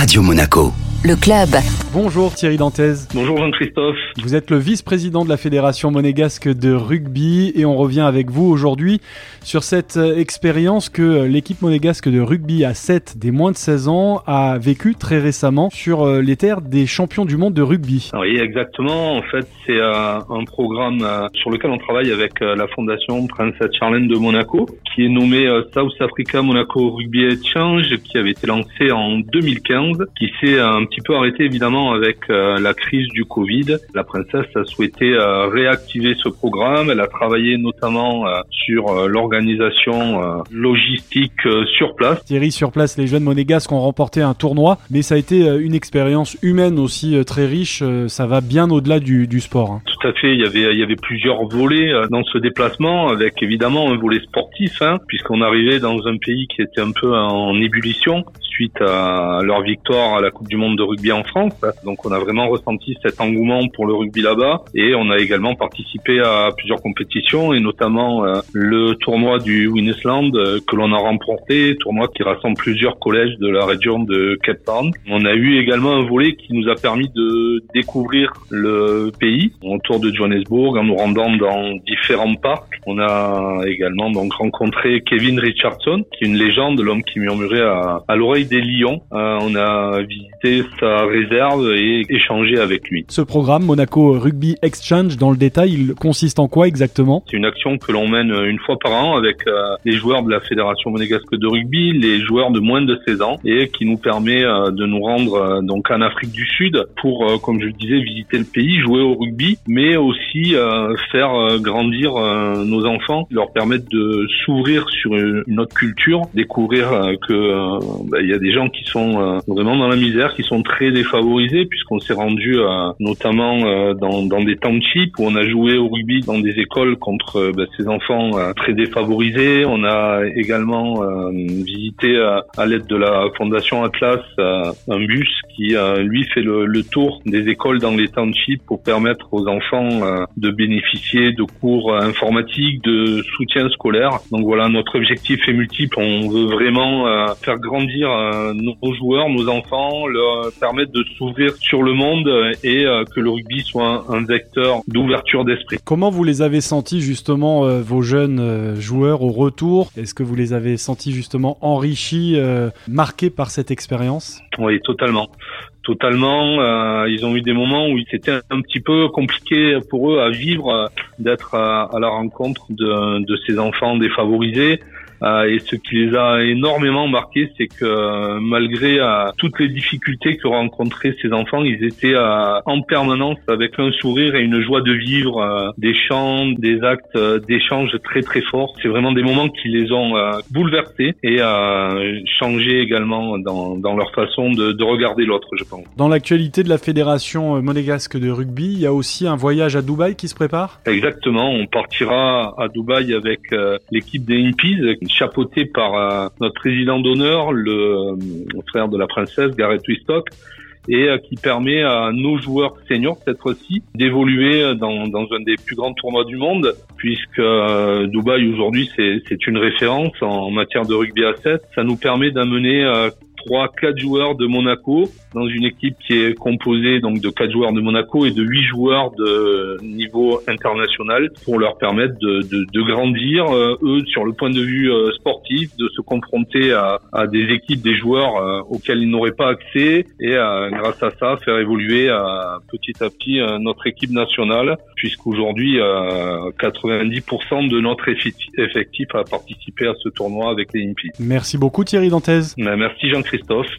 Radio Monaco. Le club. Bonjour Thierry Dantez. Bonjour Jean-Christophe. Vous êtes le vice-président de la Fédération monégasque de rugby et on revient avec vous aujourd'hui sur cette euh, expérience que l'équipe monégasque de rugby à 7 des moins de 16 ans a vécue très récemment sur euh, les terres des champions du monde de rugby. Oui, exactement. En fait, c'est euh, un programme sur lequel on travaille avec la fondation Princesse Charlène de Monaco qui est nommé South Africa Monaco Rugby Exchange qui avait été lancé en 2015 qui s'est un petit peu arrêté évidemment avec euh, la crise du Covid. La princesse a souhaité euh, réactiver ce programme. Elle a travaillé notamment euh, sur l'organisation logistique sur place. Thierry, sur place, les jeunes monégasques ont remporté un tournoi, mais ça a été une expérience humaine aussi très riche. Ça va bien au-delà du, du, sport. Hein. Tout fait. Il y avait, il y avait plusieurs volets dans ce déplacement, avec évidemment un volet sportif, hein, puisqu'on arrivait dans un pays qui était un peu en ébullition suite à leur victoire à la Coupe du Monde de rugby en France. Donc on a vraiment ressenti cet engouement pour le rugby là-bas et on a également participé à plusieurs compétitions et notamment euh, le tournoi du Winnesland euh, que l'on a remporté, tournoi qui rassemble plusieurs collèges de la région de Cape Town. On a eu également un volet qui nous a permis de découvrir le pays de Johannesburg en nous rendant dans différents parcs. On a également donc rencontré Kevin Richardson, qui est une légende, l'homme qui murmurait à, à l'oreille des lions. Euh, on a visité sa réserve et échangé avec lui. Ce programme Monaco Rugby Exchange, dans le détail, il consiste en quoi exactement? C'est une action que l'on mène une fois par an avec euh, les joueurs de la Fédération monégasque de rugby, les joueurs de moins de 16 ans, et qui nous permet euh, de nous rendre donc en Afrique du Sud pour, comme je le disais, visiter le pays, jouer au rugby, mais aussi faire grandir nos enfants, leur permettre de s'ouvrir sur une autre culture, découvrir que bah, il y a des gens qui sont vraiment dans la misère, qui sont très défavorisés puisqu'on s'est rendu euh, notamment euh, dans, dans, des townships où on a joué au rugby dans des écoles contre euh, bah, ces enfants très défavorisés. On a également visité à l'aide de la fondation Atlas un bus qui lui fait le, le, tour des écoles dans les townships pour permettre aux enfants de bénéficier de cours informatiques, de soutien scolaire. Donc voilà, notre objectif est multiple. On veut vraiment faire grandir nos joueurs, nos enfants, leur permettre de s'ouvrir sur le monde et euh, que le rugby soit un, vecteur d'ouverture d'esprit. Comment vous les avez sentis justement euh, vos jeunes euh, joueurs au retour? Est-ce que vous les avez sentis justement enrichis, marqués par cette expérience? Oui, totalement totalement. ils ont eu des moments où c'était un petit peu compliqué pour eux à vivre, d'être à, la rencontre de, de ces enfants défavorisés. Euh, et ce qui les a énormément marqués, c'est que euh, malgré euh, toutes les difficultés que rencontraient ces enfants, ils étaient en permanence avec un sourire et une joie de vivre, des chants, des actes d'échange très très forts. C'est vraiment des moments qui les ont bouleversés et changé également dans, dans leur façon de, de regarder l'autre, je pense. Dans l'actualité de la fédération monégasque de rugby, il y a aussi un voyage à Dubaï qui se prépare? Exactement, on partira à Dubaï avec l'équipe des Impies chapeauté par euh, notre président d'honneur, le, euh, frère de la princesse, Gareth Wistock, et euh, qui permet à nos joueurs seniors cette fois-ci d'évoluer dans, dans, un des plus grands tournois du monde, puisque Dubaï aujourd'hui c'est une référence en matière de rugby à 7. Ça nous permet d'amener trois, quatre joueurs de Monaco dans une équipe qui est composée donc de quatre joueurs de Monaco et de huit joueurs de niveau international pour leur permettre de, de, de grandir euh, eux sur le point de vue euh, sportif, de se confronter à, à des équipes, des joueurs euh, auxquels ils n'auraient pas accès et grâce à ça faire évoluer petit à petit notre équipe nationale puisqu'aujourd'hui 90% de notre effectif a participé à ce tournoi avec les Impi. Merci beaucoup Thierry Dantez. Ben, merci Jean Christophe.